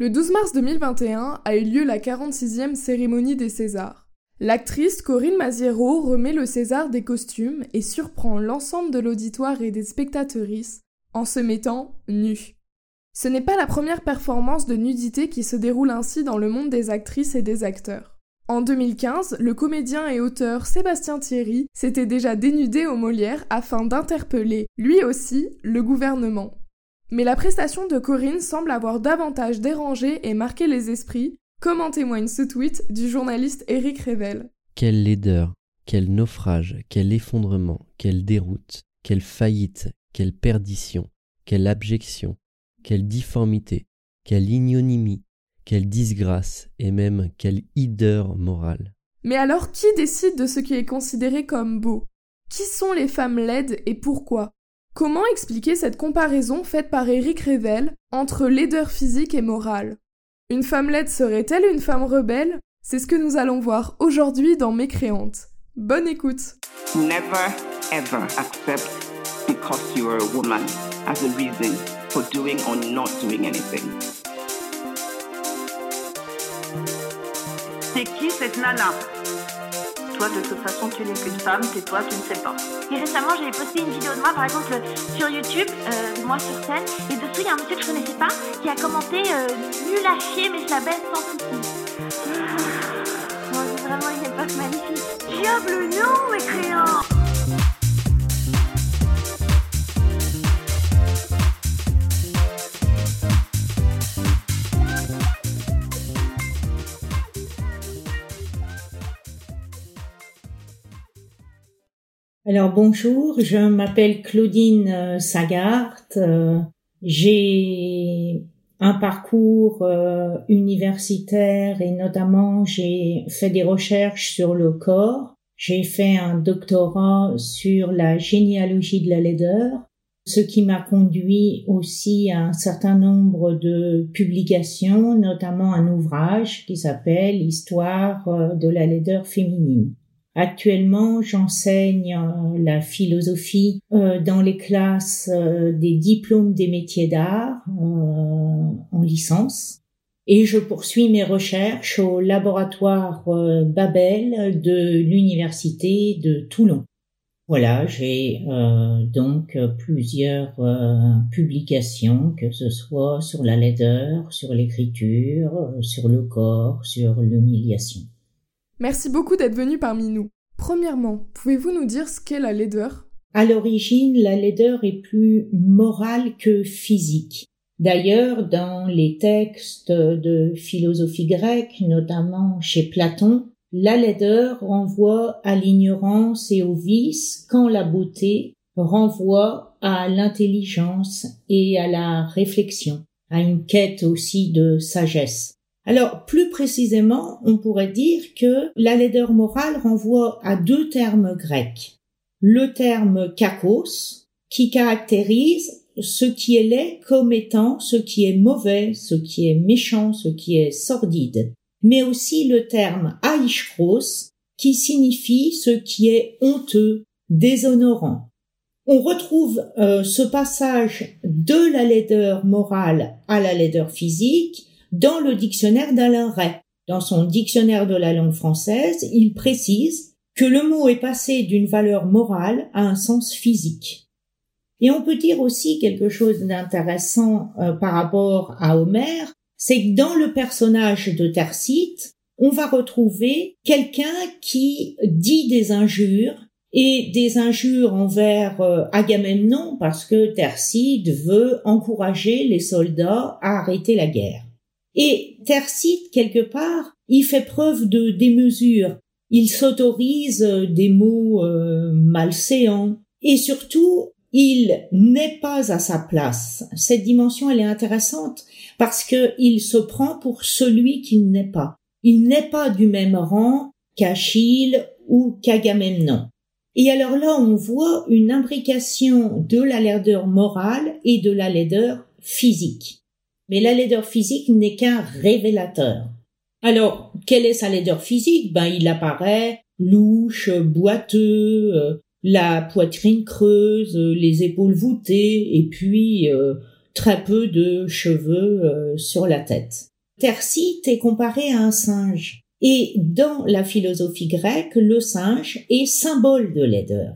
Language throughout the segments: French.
Le 12 mars 2021 a eu lieu la 46e cérémonie des Césars. L'actrice Corinne Maziero remet le César des costumes et surprend l'ensemble de l'auditoire et des spectatrices en se mettant nue. Ce n'est pas la première performance de nudité qui se déroule ainsi dans le monde des actrices et des acteurs. En 2015, le comédien et auteur Sébastien Thierry s'était déjà dénudé au Molière afin d'interpeller, lui aussi, le gouvernement. Mais la prestation de Corinne semble avoir davantage dérangé et marqué les esprits, comme en témoigne ce tweet du journaliste Éric Revel. Quelle laideur, quel naufrage, quel effondrement, quelle déroute, quelle faillite, quelle perdition, quelle abjection, quelle difformité, quelle ignonimie, quelle disgrâce et même quelle hideur morale. Mais alors qui décide de ce qui est considéré comme beau? Qui sont les femmes laides et pourquoi? Comment expliquer cette comparaison faite par Éric Revel entre laideur physique et morale? Une femme laide serait-elle une femme rebelle? C'est ce que nous allons voir aujourd'hui dans Mécréante. Bonne écoute Never ever accept because you are a woman as a reason for doing or not doing anything. C'est qui cette nana? Toi, de toute façon, tu n'es qu'une femme, c'est toi, tu ne sais pas. Et récemment, j'ai posté une vidéo de moi, par exemple, sur YouTube, euh, moi sur scène, et dessous, il y a un monsieur que je connaissais pas qui a commenté euh, nul à chier, mais je la baisse sans souci. Moi, c'est vraiment une époque magnifique. Diable non, mécréant Alors bonjour, je m'appelle Claudine euh, Sagart. Euh, j'ai un parcours euh, universitaire et notamment j'ai fait des recherches sur le corps. J'ai fait un doctorat sur la généalogie de la laideur, ce qui m'a conduit aussi à un certain nombre de publications, notamment un ouvrage qui s'appelle Histoire de la laideur féminine. Actuellement, j'enseigne euh, la philosophie euh, dans les classes euh, des diplômes des métiers d'art en licence et je poursuis mes recherches au laboratoire Babel de l'université de Toulon. Voilà, j'ai donc plusieurs publications, que ce soit sur la laideur, sur l'écriture, sur le corps, sur l'humiliation. Merci beaucoup d'être venu parmi nous. Premièrement, pouvez-vous nous dire ce qu'est la laideur? À l'origine, la laideur est plus morale que physique. D'ailleurs, dans les textes de philosophie grecque, notamment chez Platon, la laideur renvoie à l'ignorance et au vice quand la beauté renvoie à l'intelligence et à la réflexion, à une quête aussi de sagesse. Alors, plus précisément, on pourrait dire que la laideur morale renvoie à deux termes grecs. Le terme kakos, qui caractérise ce qui est laid comme étant ce qui est mauvais, ce qui est méchant, ce qui est sordide, mais aussi le terme aishkros, qui signifie ce qui est honteux, déshonorant. On retrouve euh, ce passage de la laideur morale à la laideur physique dans le dictionnaire d'Alain Ray. Dans son dictionnaire de la langue française, il précise que le mot est passé d'une valeur morale à un sens physique. Et on peut dire aussi quelque chose d'intéressant euh, par rapport à Homère, c'est que dans le personnage de Tercite, on va retrouver quelqu'un qui dit des injures et des injures envers euh, Agamemnon parce que Tercite veut encourager les soldats à arrêter la guerre. Et Tercite, quelque part, il fait preuve de démesure. Il s'autorise euh, des mots euh, malséants. Et surtout, il n'est pas à sa place. Cette dimension, elle est intéressante parce que il se prend pour celui qu'il n'est pas. Il n'est pas du même rang qu'Achille ou qu'Agamemnon. Et alors là, on voit une imbrication de la laideur morale et de la laideur physique. Mais la laideur physique n'est qu'un révélateur. Alors, quelle est sa laideur physique? Ben, il apparaît louche, boiteux, euh, la poitrine creuse, les épaules voûtées, et puis euh, très peu de cheveux euh, sur la tête. Tercite est comparé à un singe. Et dans la philosophie grecque, le singe est symbole de laideur.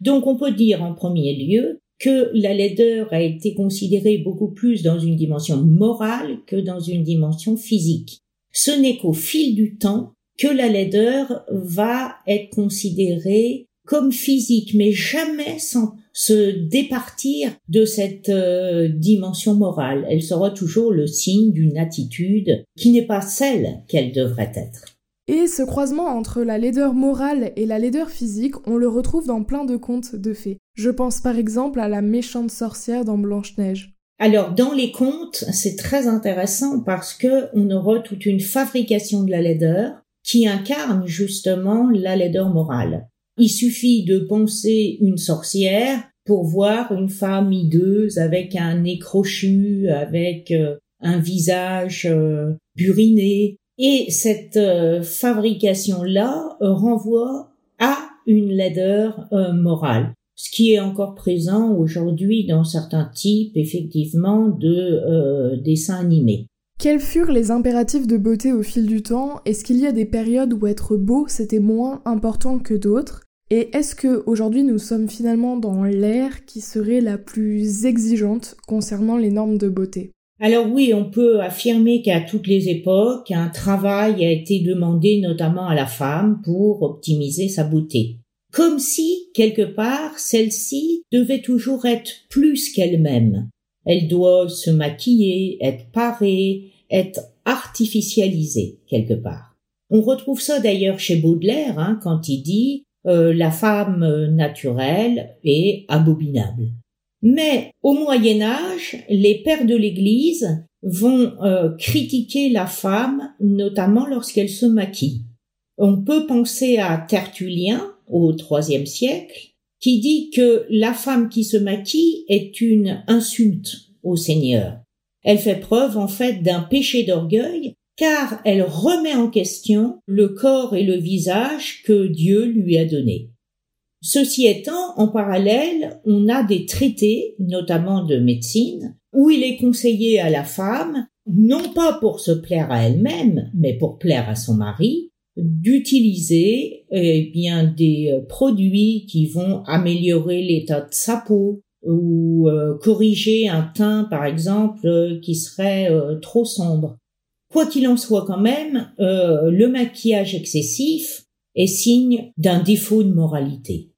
Donc on peut dire en premier lieu que la laideur a été considérée beaucoup plus dans une dimension morale que dans une dimension physique. Ce n'est qu'au fil du temps que la laideur va être considérée comme physique, mais jamais sans se départir de cette euh, dimension morale. Elle sera toujours le signe d'une attitude qui n'est pas celle qu'elle devrait être. Et ce croisement entre la laideur morale et la laideur physique, on le retrouve dans plein de contes de fées. Je pense par exemple à la méchante sorcière dans Blanche-Neige. Alors dans les contes, c'est très intéressant parce que on aura toute une fabrication de la laideur qui incarne justement la laideur morale. Il suffit de penser une sorcière pour voir une femme hideuse avec un nez crochu, avec euh, un visage euh, buriné. Et cette euh, fabrication-là renvoie à une laideur morale, ce qui est encore présent aujourd'hui dans certains types, effectivement, de dessins animés. Quels furent les impératifs de beauté au fil du temps? Est-ce qu'il y a des périodes où être beau c'était moins important que d'autres? Et est-ce que aujourd'hui nous sommes finalement dans l'ère qui serait la plus exigeante concernant les normes de beauté? Alors oui, on peut affirmer qu'à toutes les époques, un travail a été demandé notamment à la femme pour optimiser sa beauté. Comme si, quelque part, celle-ci devait toujours être plus qu'elle-même. Elle doit se maquiller, être parée, être artificialisée quelque part. On retrouve ça d'ailleurs chez Baudelaire hein, quand il dit euh, la femme naturelle est abominable. Mais au Moyen Âge, les pères de l'Église vont euh, critiquer la femme, notamment lorsqu'elle se maquille. On peut penser à Tertullien au IIIe siècle, qui dit que la femme qui se maquille est une insulte au Seigneur. Elle fait preuve en fait d'un péché d'orgueil car elle remet en question le corps et le visage que Dieu lui a donné. Ceci étant, en parallèle, on a des traités, notamment de médecine, où il est conseillé à la femme, non pas pour se plaire à elle-même, mais pour plaire à son mari, d'utiliser eh bien des euh, produits qui vont améliorer l'état de sa peau ou euh, corriger un teint par exemple euh, qui serait trop sombre. Quoi qu'il en soit quand même, le maquillage excessif est signe d'un défaut de moralité.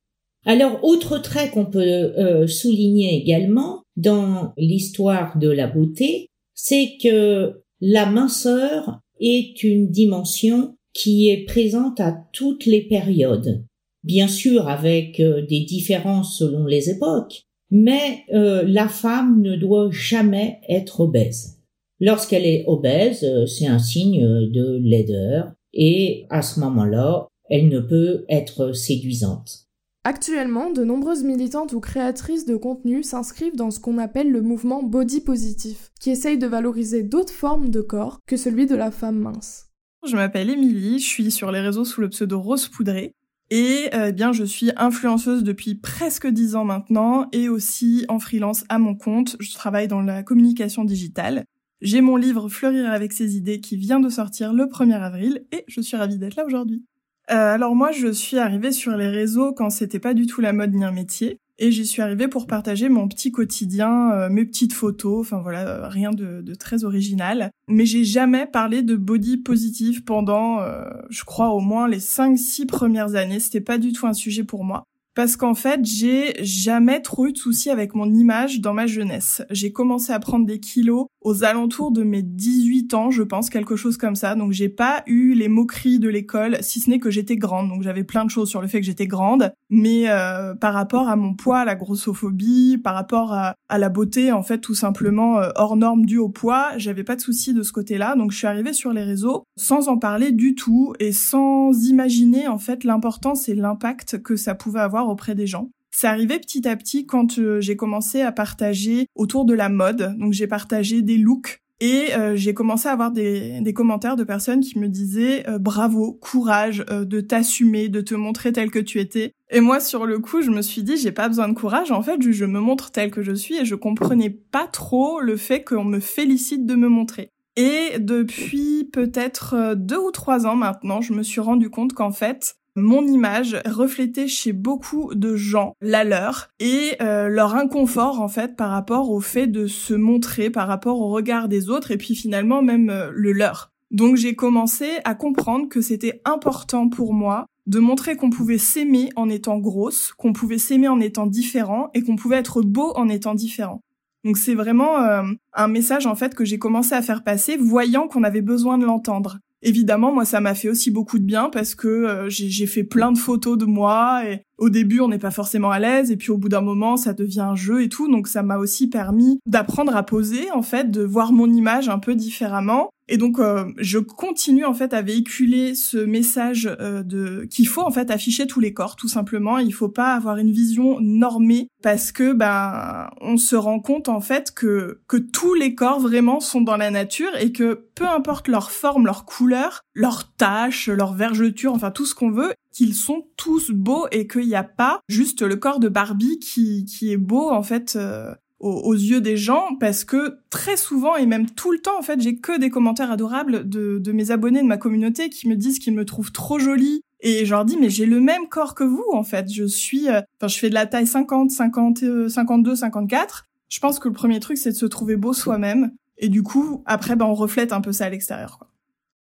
Alors, autre trait qu'on peut souligner également dans l'histoire de la beauté, c'est que la minceur est une dimension qui est présente à toutes les périodes, bien sûr avec euh, des différences selon les époques, mais euh, la femme ne doit jamais être obèse. Lorsqu'elle est obèse, euh, c'est un signe de laideur et à ce moment-là, elle ne peut être séduisante. Actuellement, de nombreuses militantes ou créatrices de contenu s'inscrivent dans ce qu'on appelle le mouvement body positif, qui essaye de valoriser d'autres formes de corps que celui de la femme mince. Je m'appelle Émilie, je suis sur les réseaux sous le pseudo Rose Poudré. Et euh, eh bien, je suis influenceuse depuis presque dix ans maintenant et aussi en freelance à mon compte. Je travaille dans la communication digitale. J'ai mon livre Fleurir avec ses idées qui vient de sortir le 1er avril et je suis ravie d'être là aujourd'hui. Euh, alors moi, je suis arrivée sur les réseaux quand c'était pas du tout la mode ni un métier. Et j'y suis arrivée pour partager mon petit quotidien, euh, mes petites photos, enfin voilà, euh, rien de, de, très original. Mais j'ai jamais parlé de body positive pendant, euh, je crois, au moins les 5-6 premières années. C'était pas du tout un sujet pour moi parce qu'en fait, j'ai jamais trop eu de soucis avec mon image dans ma jeunesse. J'ai commencé à prendre des kilos aux alentours de mes 18 ans, je pense, quelque chose comme ça. Donc j'ai pas eu les moqueries de l'école, si ce n'est que j'étais grande. Donc j'avais plein de choses sur le fait que j'étais grande, mais euh, par rapport à mon poids, à la grossophobie, par rapport à, la beauté, en fait, tout simplement euh, hors norme due au poids, j'avais pas de soucis de ce côté-là. Donc je suis arrivée sur les réseaux sans en parler du tout et sans imaginer en fait l'importance et l'impact que ça pouvait avoir auprès des gens. C'est arrivé petit à petit quand euh, j'ai commencé à partager autour de la mode. Donc j'ai partagé des looks Et euh, j'ai commencé à avoir des, commentaires de personnes qui me disaient euh, bravo, courage euh, de t'assumer, de te montrer tel que tu étais. Et moi, sur le coup, je me suis dit j'ai pas besoin de courage. En fait, je me montre tel que je suis et je comprenais pas trop le fait qu'on me félicite de me montrer. Et depuis peut-être deux ou trois ans maintenant, je me suis rendu compte qu'en fait, mon image reflétait chez beaucoup de gens la leur et euh, leur inconfort en fait par rapport au fait de se montrer par rapport au regard des autres et puis finalement même euh, le leur. Donc j'ai commencé à comprendre que c'était important pour moi de montrer qu'on pouvait s'aimer en étant grosse, qu'on pouvait s'aimer en étant différent et qu'on pouvait être beau en étant différent. Donc c'est vraiment euh, un message en fait que j'ai commencé à faire passer voyant qu'on avait besoin de l'entendre. Évidemment, moi, ça m'a fait aussi beaucoup de bien parce que euh, j'ai fait plein de photos de moi et au début, on n'est pas forcément à l'aise et puis au bout d'un moment, ça devient un jeu et tout. Donc, ça m'a aussi permis d'apprendre à poser, en fait, de voir mon image un peu différemment et donc euh, je continue en fait à véhiculer ce message euh, de qu'il faut en fait afficher tous les corps tout simplement, il faut pas avoir une vision normée parce que ben on se rend compte en fait que que tous les corps vraiment sont dans la nature et que peu importe leur forme, leur couleur, leur tache, leur vergeture, enfin tout ce qu'on veut, qu'ils sont tous beaux et qu'il n'y a pas juste le corps de Barbie qui qui est beau en fait euh, aux, yeux des gens parce que très souvent et même tout le temps en fait j'ai que des commentaires adorables de, de mes abonnés de ma communauté qui me disent qu'ils me trouvent trop jolie et je leur dis mais j'ai le même corps que vous en fait. Je suis euh, enfin je fais de la taille 50 50 52 54 je pense que le premier truc c'est de se trouver beau soi-même. Et du coup après ben on reflète un peu ça à l'extérieur quoi.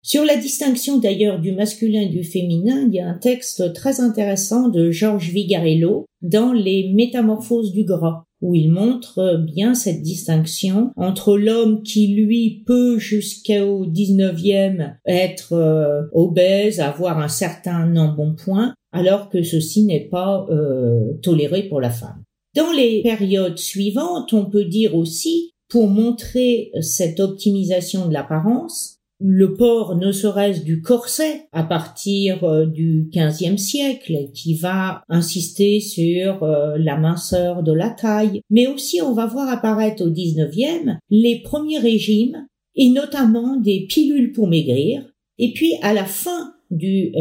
Sur la distinction d'ailleurs du masculin et du féminin, il y a un texte très intéressant de Georges Vigarello dans Les Métamorphoses du gras où il montre bien cette distinction entre l'homme qui lui peut jusqu'au 19e être euh, obèse, avoir un certain embonpoint, alors que ceci n'est pas euh, toléré pour la femme. Dans les périodes suivantes, on peut dire aussi, pour montrer cette optimisation de l'apparence, le port ne serait-ce du corset à partir euh, du XVe siècle qui va insister sur euh, la minceur de la taille, mais aussi on va voir apparaître au XIXe les premiers régimes et notamment des pilules pour maigrir. Et puis à la fin du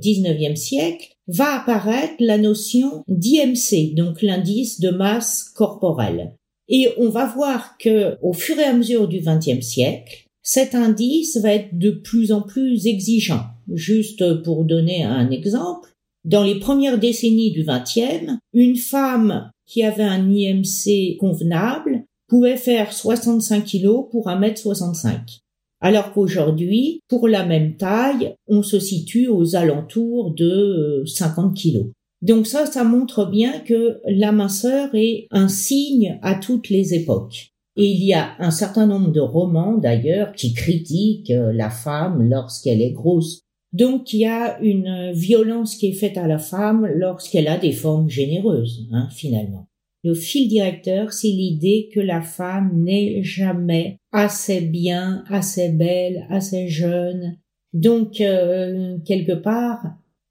XIXe euh, siècle va apparaître la notion d'IMC, donc l'indice de masse corporelle. Et on va voir que au fur et à mesure du XXe siècle, cet indice va être de plus en plus exigeant. Juste pour donner un exemple, dans les premières décennies du XXe, une femme qui avait un IMC convenable pouvait faire 65 kilos pour 1m65. Alors qu'aujourd'hui, pour la même taille, on se situe aux alentours de 50 kilos. Donc ça, ça montre bien que la minceur est un signe à toutes les époques. Et il y a un certain nombre de romans d'ailleurs qui critiquent euh, la femme lorsqu'elle est grosse. Donc il y a une violence qui est faite à la femme lorsqu'elle a des formes généreuses, hein, finalement. Le fil directeur, c'est l'idée que la femme n'est jamais assez bien, assez belle, assez jeune. Donc, euh, quelque part,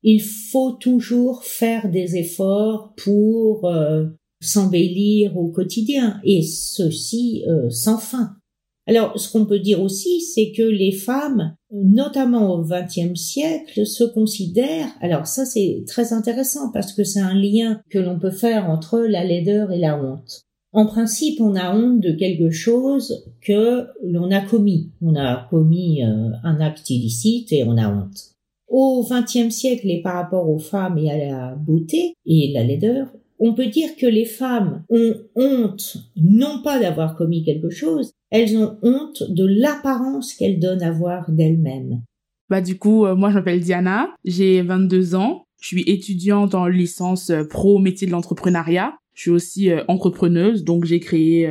il faut toujours faire des efforts pour euh, s'embellir au quotidien, et ceci euh, sans fin. Alors, ce qu'on peut dire aussi, c'est que les femmes, notamment au XXe siècle, se considèrent, alors ça c'est très intéressant parce que c'est un lien que l'on peut faire entre la laideur et la honte. En principe, on a honte de quelque chose que l'on a commis. On a commis euh, un acte illicite et on a honte. Au XXe siècle, et par rapport aux femmes et à la beauté et la laideur, on peut dire que les femmes ont honte non pas d'avoir commis quelque chose, elles ont honte de l'apparence qu'elles donnent à voir d'elles-mêmes. Bah du coup, euh, moi je m'appelle Diana, j'ai 22 ans, je suis étudiante en licence euh, pro métier de l'entrepreneuriat. Je suis aussi euh, entrepreneuse, donc j'ai créé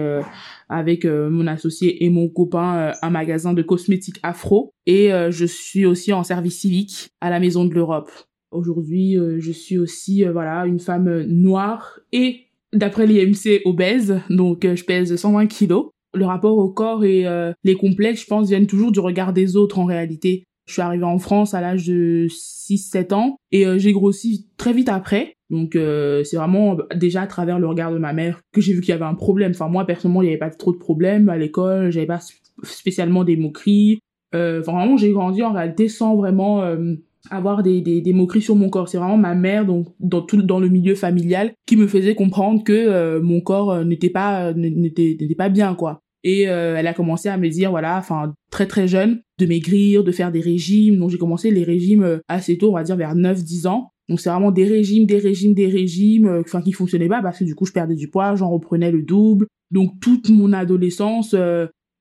avec mon associé et mon copain un magasin de cosmétiques afro et je suis aussi en service civique à la Maison de l'Europe. Aujourd'hui, euh, je suis aussi euh, voilà une femme noire et d'après l'IMC obèse, donc euh, je pèse 120 kilos. Le rapport au corps et les complexes, je pense, viennent toujours du regard des autres en réalité. Je suis arrivée en France à l'âge de 6-7 ans et j'ai grossi très vite après. Donc c'est vraiment déjà à travers le regard de ma mère que j'ai vu qu'il y avait un problème. Enfin moi personnellement, il n'y avait pas trop de problèmes à l'école, j'avais pas spécialement des moqueries. Euh, vraiment, j'ai grandi en réalité sans vraiment euh, avoir des, des, des, moqueries sur mon corps. C'est vraiment ma mère, donc dans tout dans le milieu familial, qui me faisait comprendre que euh, mon corps euh, n'était pas n'était n'était pas bien quoi. Et elle a commencé à me dire voilà, enfin très très jeune, de maigrir, de faire des régimes. Donc j'ai commencé les régimes assez tôt, on va dire vers 9-10 ans. Donc c'est vraiment des régimes, des régimes, des régimes, enfin qui fonctionnaient pas parce que du coup je perdais du poids, j'en reprenais le double. Donc toute mon adolescence,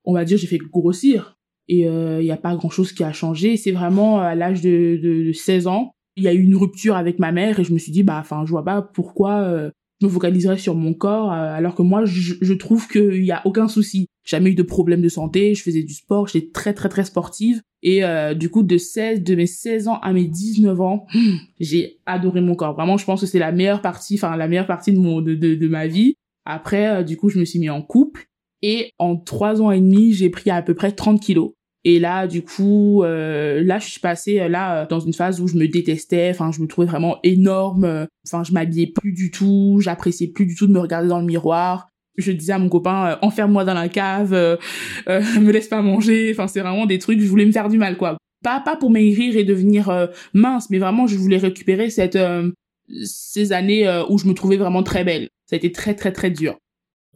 on va dire j'ai fait grossir et il euh, n'y a pas grand chose qui a changé. C'est vraiment à l'âge de, de, de, 16 ans il y a eu une rupture avec ma mère et je me suis dit bah enfin je vois pas pourquoi euh, je me focaliserais sur mon corps euh, alors que moi je, je trouve qu'il y a aucun souci. Jamais eu de problème de santé je faisais du sport j'étais très très très sportive. Et euh, du coup de 16 de mes 16 ans à mes 19 ans j'ai adoré mon corps. Vraiment je pense que c'est la meilleure partie enfin la meilleure partie de mon de, de, de ma vie. Après du coup je me suis mis en couple et en trois ans et demi j'ai pris à peu près 30 kilos et là, du coup, euh, là, je suis passée euh, là euh, dans une phase où je me détestais. Enfin, je me trouvais vraiment énorme. Enfin, je m'habillais plus du tout. J'appréciais plus du tout de me regarder dans le miroir. Je disais à mon copain, enferme-moi dans la cave, me laisse pas manger. Enfin, c'est vraiment des trucs. Je voulais me faire du mal, quoi. Pas pas pour maigrir et devenir mince, mais vraiment, je voulais récupérer cette ces années où je me trouvais vraiment très belle. Ça a été très très très dur.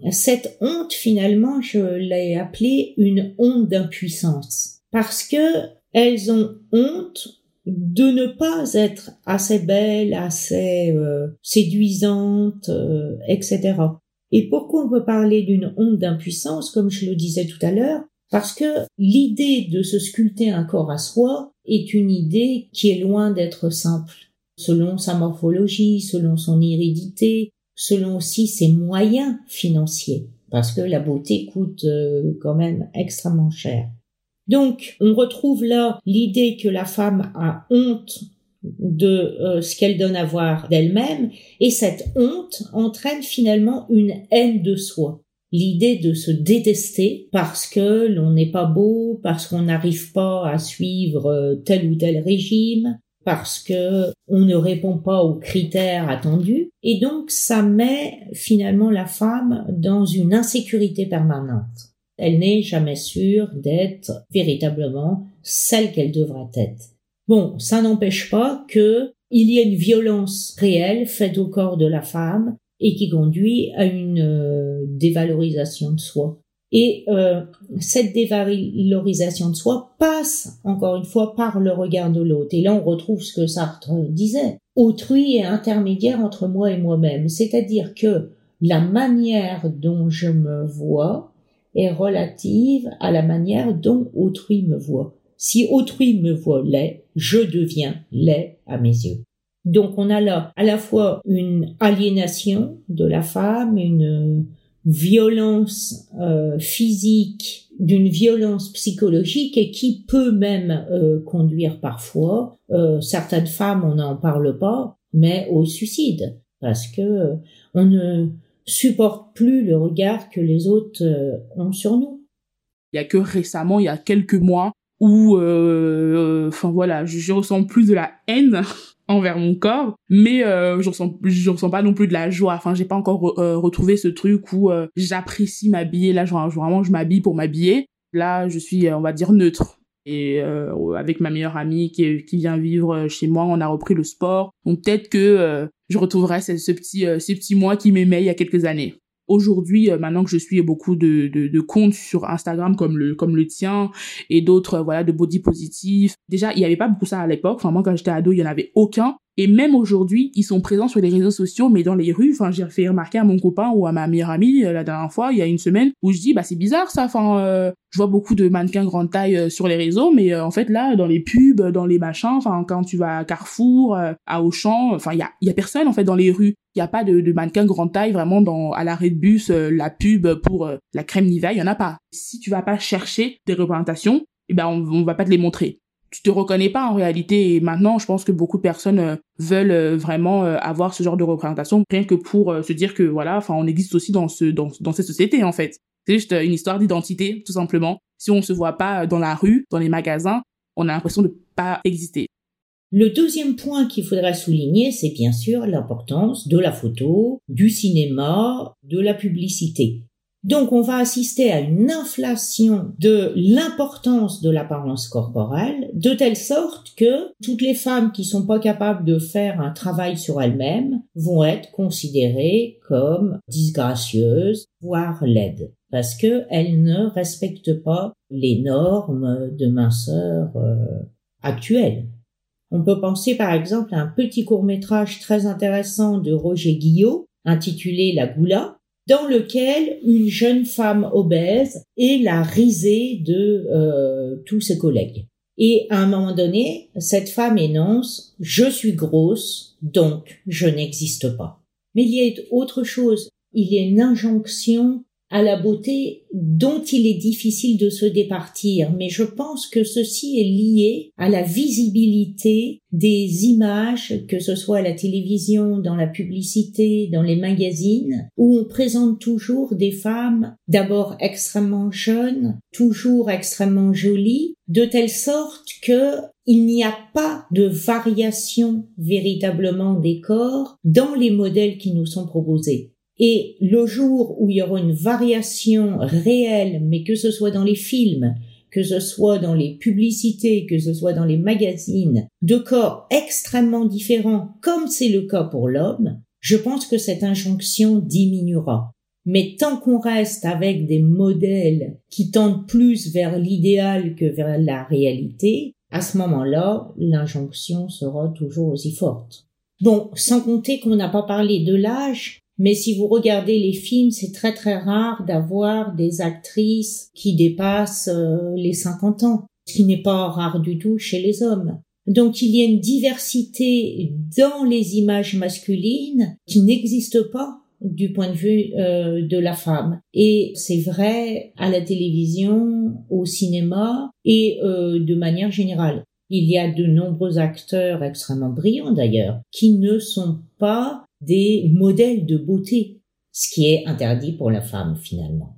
Cette honte, finalement, je l'ai appelée une honte d'impuissance. Parce que elles ont honte de ne pas être assez belles, assez euh, séduisantes, euh, etc. Et pourquoi on peut parler d'une honte d'impuissance, comme je le disais tout à l'heure? Parce que l'idée de se sculpter un corps à soi est une idée qui est loin d'être simple. Selon sa morphologie, selon son hérédité, selon aussi ses moyens financiers, parce que la beauté coûte euh, quand même extrêmement cher. Donc, on retrouve là l'idée que la femme a honte de euh, ce qu'elle donne à voir d'elle-même, et cette honte entraîne finalement une haine de soi. L'idée de se détester parce que l'on n'est pas beau, parce qu'on n'arrive pas à suivre euh, tel ou tel régime, parce que on ne répond pas aux critères attendus et donc ça met finalement la femme dans une insécurité permanente. Elle n'est jamais sûre d'être véritablement celle qu'elle devrait être. Bon, ça n'empêche pas que il y ait une violence réelle faite au corps de la femme et qui conduit à une euh, dévalorisation de soi. Et euh, cette dévalorisation de soi passe, encore une fois, par le regard de l'autre. Et là, on retrouve ce que Sartre disait. Autrui est intermédiaire entre moi et moi-même. C'est-à-dire que la manière dont je me vois est relative à la manière dont autrui me voit. Si autrui me voit laid, je deviens laid à mes yeux. Donc on a là à la fois une aliénation de la femme, une violence euh, physique, d'une violence psychologique et qui peut même euh, conduire parfois euh, certaines femmes, on n'en parle pas, mais au suicide parce que on ne supporte plus le regard que les autres ont sur nous. Il y a que récemment, il y a quelques mois, où, enfin voilà, je ressens plus de la haine envers mon corps mais euh, je ressens je ressens pas non plus de la joie. Enfin j'ai pas encore euh, retrouvé ce truc où euh, j'apprécie m'habiller. Là genre vraiment je m'habille pour m'habiller. Là je suis on va dire neutre. Et avec ma meilleure amie qui, qui vient vivre chez moi on a repris le sport. Donc peut-être que je retrouverai ce, ce petit ces petits mois qui m'aimaient il y a quelques années aujourd'hui euh, maintenant que je suis beaucoup de, de, de, comptes sur Instagram comme le comme le tien et d'autres euh, voilà de body positif déjà il y avait pas beaucoup ça à l'époque. Enfin moi quand j'étais ado il y en avait aucun et même aujourd'hui, ils sont présents sur les réseaux sociaux, mais dans les rues. Enfin, j'ai fait remarquer à mon copain ou à ma meilleure amie euh, la dernière fois, il y a une semaine, où je dis, bah c'est bizarre ça. Enfin, euh, je vois beaucoup de mannequins grande taille euh, sur les réseaux, mais en fait là, dans les pubs, dans les machins, enfin quand tu vas à Carrefour, à Auchan, enfin il y a, y a personne en fait dans les rues. Il y a pas de, de mannequins grande taille vraiment dans à l'arrêt de bus, la pub pour la crème Nivea, il y en a pas. Si tu vas pas chercher des représentations, eh ben on, on va pas te les montrer tu te reconnais pas en réalité. Et maintenant, je pense que beaucoup de personnes euh, veulent euh, vraiment euh, avoir ce genre de représentation, rien que pour se dire que voilà, enfin, on existe aussi dans ce dans, dans cette société en fait. C'est juste une histoire d'identité, tout simplement. Si on se voit pas dans la rue, dans les magasins, on a l'impression de pas exister. Le deuxième point qu'il faudrait souligner, c'est bien sûr l'importance de la photo, du cinéma, de la publicité. Donc on va assister à une inflation de l'importance de l'apparence corporelle, de telle sorte que toutes les femmes qui sont pas capables de faire un travail sur elles-mêmes vont être considérées comme disgracieuses, voire laides, parce qu'elles ne respectent pas les normes de minceur euh, actuelles. On peut penser par exemple à un petit court métrage très intéressant de Roger Guillot intitulé La Goula, dans lequel une jeune femme obèse est la risée de euh, tous ses collègues. Et à un moment donné, cette femme énonce ⁇ Je suis grosse, donc je n'existe pas ⁇ Mais il y a autre chose, il y a une injonction à la beauté dont il est difficile de se départir, mais je pense que ceci est lié à la visibilité des images, que ce soit à la télévision, dans la publicité, dans les magazines, où on présente toujours des femmes d'abord extrêmement jeunes, toujours extrêmement jolies, de telle sorte que il n'y a pas de variation véritablement des corps dans les modèles qui nous sont proposés. Et le jour où il y aura une variation réelle, mais que ce soit dans les films, que ce soit dans les publicités, que ce soit dans les magazines, de corps extrêmement différents, comme c'est le cas pour l'homme, je pense que cette injonction diminuera. Mais tant qu'on reste avec des modèles qui tendent plus vers l'idéal que vers la réalité, à ce moment-là, l'injonction sera toujours aussi forte. Bon, sans compter qu'on n'a pas parlé de l'âge, mais si vous regardez les films, c'est très très rare d'avoir des actrices qui dépassent euh, les 50 ans, ce qui n'est pas rare du tout chez les hommes. Donc il y a une diversité dans les images masculines qui n'existe pas du point de vue euh, de la femme. Et c'est vrai à la télévision, au cinéma et euh, de manière générale. Il y a de nombreux acteurs extrêmement brillants d'ailleurs qui ne sont pas des modèles de beauté, ce qui est interdit pour la femme finalement.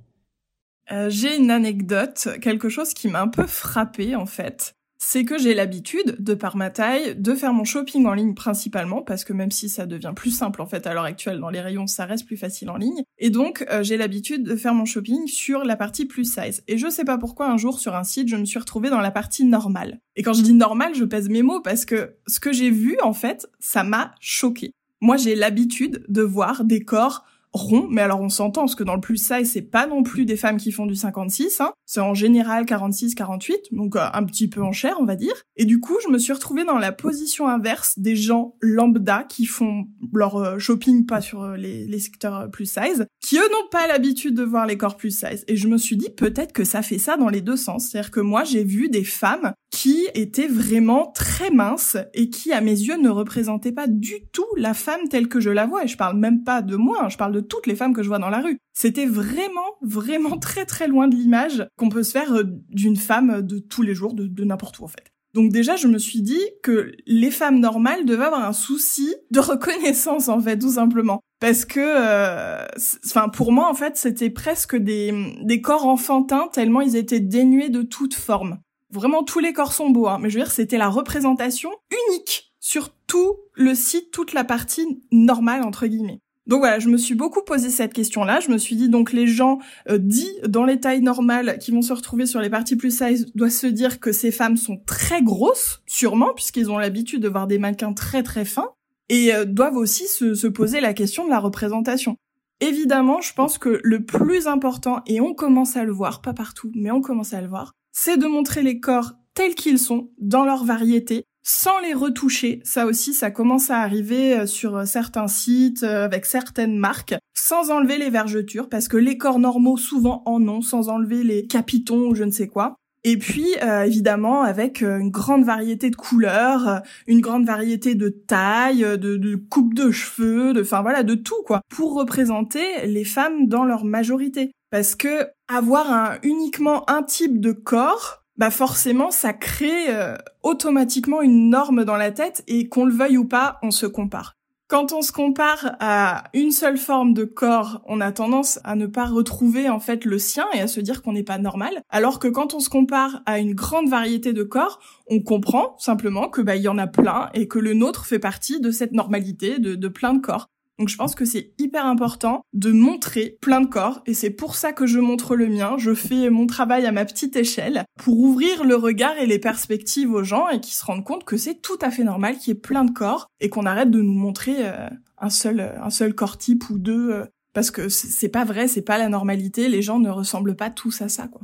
Euh, j'ai une anecdote, quelque chose qui m'a un peu frappée en fait. C'est que j'ai l'habitude, de par ma taille, de faire mon shopping en ligne principalement, parce que même si ça devient plus simple en fait à l'heure actuelle dans les rayons, ça reste plus facile en ligne. Et donc euh, j'ai l'habitude de faire mon shopping sur la partie plus size. Et je sais pas pourquoi un jour sur un site, je me suis retrouvée dans la partie normale. Et quand je dis normale, je pèse mes mots parce que ce que j'ai vu en fait, ça m'a choqué. Moi, j'ai l'habitude de voir des corps rond, mais alors on s'entend, parce que dans le plus size, c'est pas non plus des femmes qui font du 56, hein. c'est en général 46-48, donc euh, un petit peu en chair, on va dire. Et du coup, je me suis retrouvée dans la position inverse des gens lambda qui font leur euh, shopping pas sur euh, les, secteurs plus size, qui eux n'ont pas l'habitude de voir les corps plus size. Et je me suis dit peut-être que ça fait ça dans les deux sens, c'est-à-dire que moi j'ai vu des femmes qui étaient vraiment très minces et qui à mes yeux ne représentaient pas du tout la femme telle que je la vois. Et je parle même pas de moi, hein, je parle de toutes les femmes que je vois dans la rue. C'était vraiment, vraiment très très loin de l'image qu'on peut se faire euh, d'une femme de tous les jours, de, n'importe où en fait. Donc déjà, je me suis dit que les femmes normales devaient avoir un souci de reconnaissance en fait, tout simplement. Parce que, euh, enfin, pour moi, en fait, c'était presque des, des corps enfantins tellement ils étaient dénués de toute forme. Vraiment, tous les corps sont beaux, hein, mais je veux dire, c'était la représentation unique sur tout le site, toute la partie normale entre guillemets. Donc voilà, je me suis beaucoup posé cette question-là. Je me suis dit donc les gens euh, dits dans les tailles normales qui vont se retrouver sur les parties plus size doivent se dire que ces femmes sont très grosses, sûrement puisqu'ils ont l'habitude de voir des mannequins très très fins, et euh, doivent aussi se, se poser la question de la représentation. Évidemment, je pense que le plus important, et on commence à le voir, pas partout, mais on commence à le voir, c'est de montrer les corps tels qu'ils sont, dans leur variété, sans les retoucher. Ça aussi, ça commence à arriver euh, sur euh, certains sites, euh, avec certaines marques, sans enlever les vergetures, parce que les corps normaux souvent en ont, sans enlever les capitons ou je ne sais quoi. Et puis, évidemment, avec une grande variété de couleurs, une grande variété de tailles, de, coupes de cheveux, de, enfin voilà, de tout quoi, pour représenter les femmes dans leur majorité. Parce que avoir un, uniquement un type de corps, bah forcément ça crée euh, automatiquement une norme dans la tête et qu'on le veuille ou pas, on se compare. Quand on se compare à une seule forme de corps, on a tendance à ne pas retrouver en fait le sien et à se dire qu'on n'est pas normal. Alors que quand on se compare à une grande variété de corps, on comprend simplement que bah il y en a plein et que le nôtre fait partie de cette normalité de, de plein de corps. Donc je pense que c'est hyper important de montrer plein de corps et c'est pour ça que je montre le mien. Je fais mon travail à ma petite échelle pour ouvrir le regard et les perspectives aux gens et qu'ils se rendent compte que c'est tout à fait normal qu'il y ait plein de corps et qu'on arrête de nous montrer euh, un seul un seul corps type ou deux euh, parce que c'est pas vrai, c'est pas la normalité, les gens ne ressemblent pas tous à ça quoi.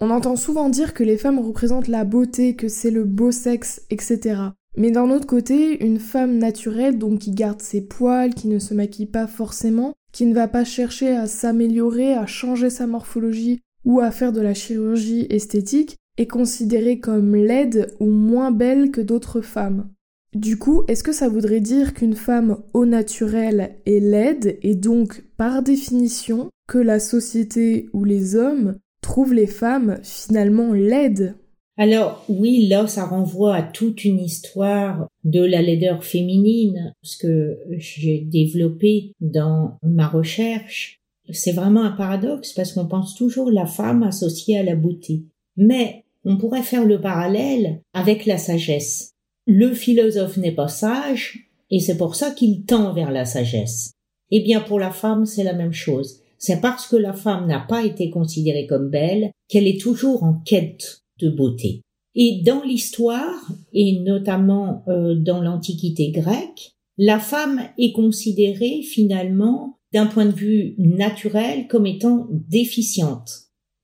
On entend souvent dire que les femmes représentent la beauté, que c'est le beau sexe, etc. Mais d'un autre côté, une femme naturelle, donc qui garde ses poils, qui ne se maquille pas forcément, qui ne va pas chercher à s'améliorer, à changer sa morphologie ou à faire de la chirurgie esthétique, est considérée comme laide ou moins belle que d'autres femmes. Du coup, est-ce que ça voudrait dire qu'une femme au naturel est laide et donc, par définition, que la société ou les hommes trouvent les femmes finalement laides? Alors oui, là, ça renvoie à toute une histoire de la laideur féminine, ce que j'ai développé dans ma recherche. C'est vraiment un paradoxe parce qu'on pense toujours la femme associée à la beauté. Mais on pourrait faire le parallèle avec la sagesse. Le philosophe n'est pas sage et c'est pour ça qu'il tend vers la sagesse. Eh bien, pour la femme, c'est la même chose. C'est parce que la femme n'a pas été considérée comme belle qu'elle est toujours en quête de beauté. Et dans l'histoire, et notamment euh, dans l'Antiquité grecque, la femme est considérée finalement d'un point de vue naturel comme étant déficiente.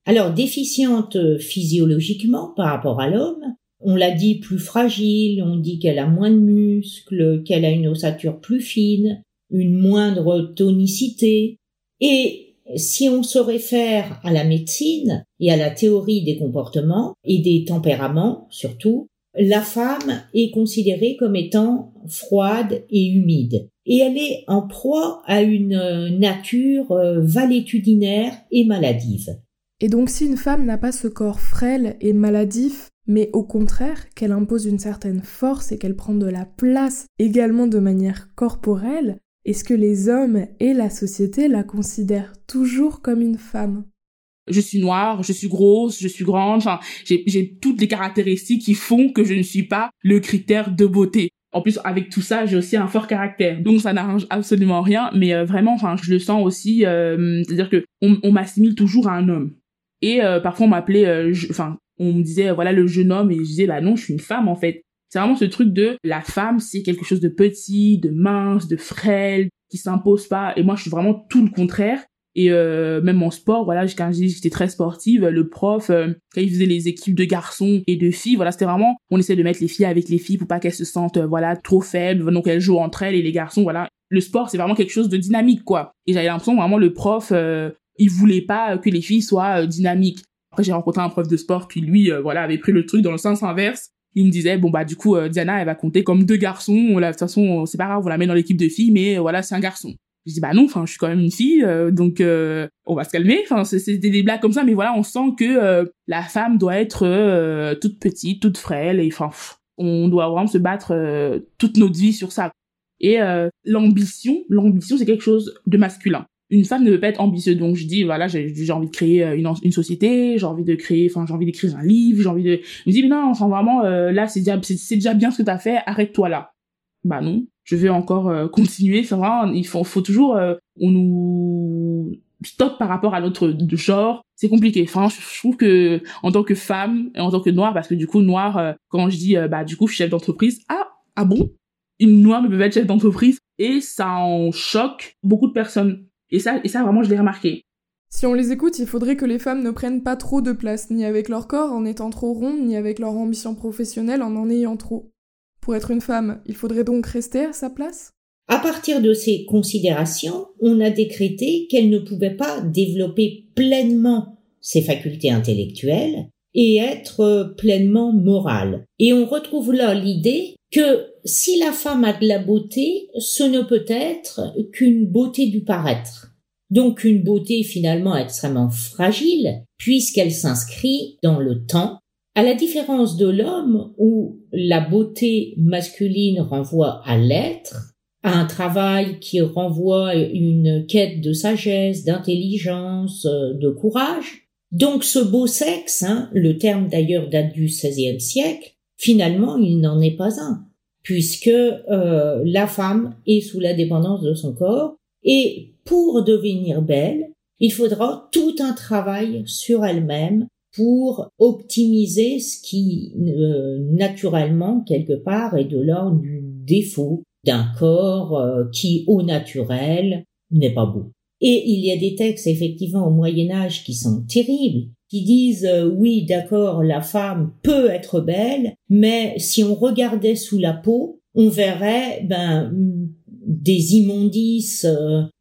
Alors déficiente physiologiquement par rapport à l'homme, on l'a dit plus fragile, on dit qu'elle a moins de muscles, qu'elle a une ossature plus fine, une moindre tonicité, et si on se réfère à la médecine et à la théorie des comportements et des tempéraments surtout, la femme est considérée comme étant froide et humide. Et elle est en proie à une nature euh, valétudinaire et maladive. Et donc si une femme n'a pas ce corps frêle et maladif, mais au contraire qu'elle impose une certaine force et qu'elle prend de la place également de manière corporelle, est-ce que les hommes et la société la considèrent toujours comme une femme je suis noire, je suis grosse, je suis grande, j'ai toutes les caractéristiques qui font que je ne suis pas le critère de beauté. En plus, avec tout ça, j'ai aussi un fort caractère. Donc, ça n'arrange absolument rien. Mais euh, vraiment, enfin, je le sens aussi. Euh, c'est-à-dire que on, m'assimile toujours à un homme. Et euh, parfois, on m'appelait, enfin, on me disait, voilà, le jeune homme. Et je disais, bah non, je suis une femme, en fait. C'est vraiment ce truc de la femme, c'est quelque chose de petit, de mince, de frêle, qui s'impose pas. Et moi, je suis vraiment tout le contraire. Et euh, même en sport, voilà, quand j'étais très sportive, le prof, euh, quand il faisait les équipes de garçons et de filles, voilà, c'était vraiment, on essaie de mettre les filles avec les filles pour pas qu'elles se sentent, euh, voilà, trop faibles, donc elles jouent entre elles et les garçons, voilà. Le sport, c'est vraiment quelque chose de dynamique, quoi. Et j'avais l'impression vraiment le prof, il voulait pas que les filles soient dynamiques. Après, j'ai rencontré un prof de sport qui, lui, voilà, avait pris le truc dans le sens inverse il me disait bon bah du coup euh, Diana elle va compter comme deux garçons. De toute façon c'est pas grave on la met dans l'équipe de filles mais euh, voilà c'est un garçon. Je dis bah non enfin je suis quand même une fille euh, donc on va se calmer. Enfin c'est des blagues comme ça mais voilà on sent que la femme doit être toute petite toute frêle et enfin on doit vraiment se battre toute notre vie sur ça. Et l'ambition l'ambition c'est quelque chose de masculin une femme ne peut pas être ambitieuse. Donc je dis voilà, j'ai envie de créer euh, une, une société, j'ai envie de créer, enfin j'ai envie d'écrire un livre, j'ai envie de. Je me dis mais non, enfin vraiment euh, là c'est déjà c'est déjà bien ce que t'as fait, arrête-toi là. Bah non, je vais encore euh, continuer. Enfin vraiment, il faut toujours on nous stoppe par rapport à notre genre. C'est compliqué. Enfin je, trouve que en tant que femme et en tant que noire, parce que du coup noire, quand je dis bah du coup je suis chef d'entreprise, ah ah bon, une noire ne peut pas être chef d'entreprise et ça en choque beaucoup de personnes et ça, et ça vraiment, je l'ai remarqué. Si on les écoute, il faudrait que les femmes ne prennent pas trop de place, ni avec leur corps en étant trop rondes, ni avec leur ambition professionnelle en en ayant trop. Pour être une femme, il faudrait donc rester à sa place? À partir de ces considérations, on a décrété qu'elle ne pouvait pas développer pleinement ses facultés intellectuelles et être pleinement morale. Et on retrouve là l'idée que si la femme a de la beauté, ce ne peut être qu'une beauté du paraître. Donc une beauté finalement extrêmement fragile, puisqu'elle s'inscrit dans le temps, à la différence de l'homme où la beauté masculine renvoie à l'être, à un travail qui renvoie une quête de sagesse, d'intelligence, de courage. Donc ce beau sexe, hein, le terme d'ailleurs date du XVIe siècle, Finalement, il n'en est pas un, puisque euh, la femme est sous la dépendance de son corps, et pour devenir belle, il faudra tout un travail sur elle-même pour optimiser ce qui, euh, naturellement, quelque part, est de l'ordre du défaut d'un corps euh, qui, au naturel, n'est pas beau. Et il y a des textes, effectivement, au Moyen Âge qui sont terribles, qui disent euh, oui, d'accord, la femme peut être belle, mais si on regardait sous la peau, on verrait ben des immondices,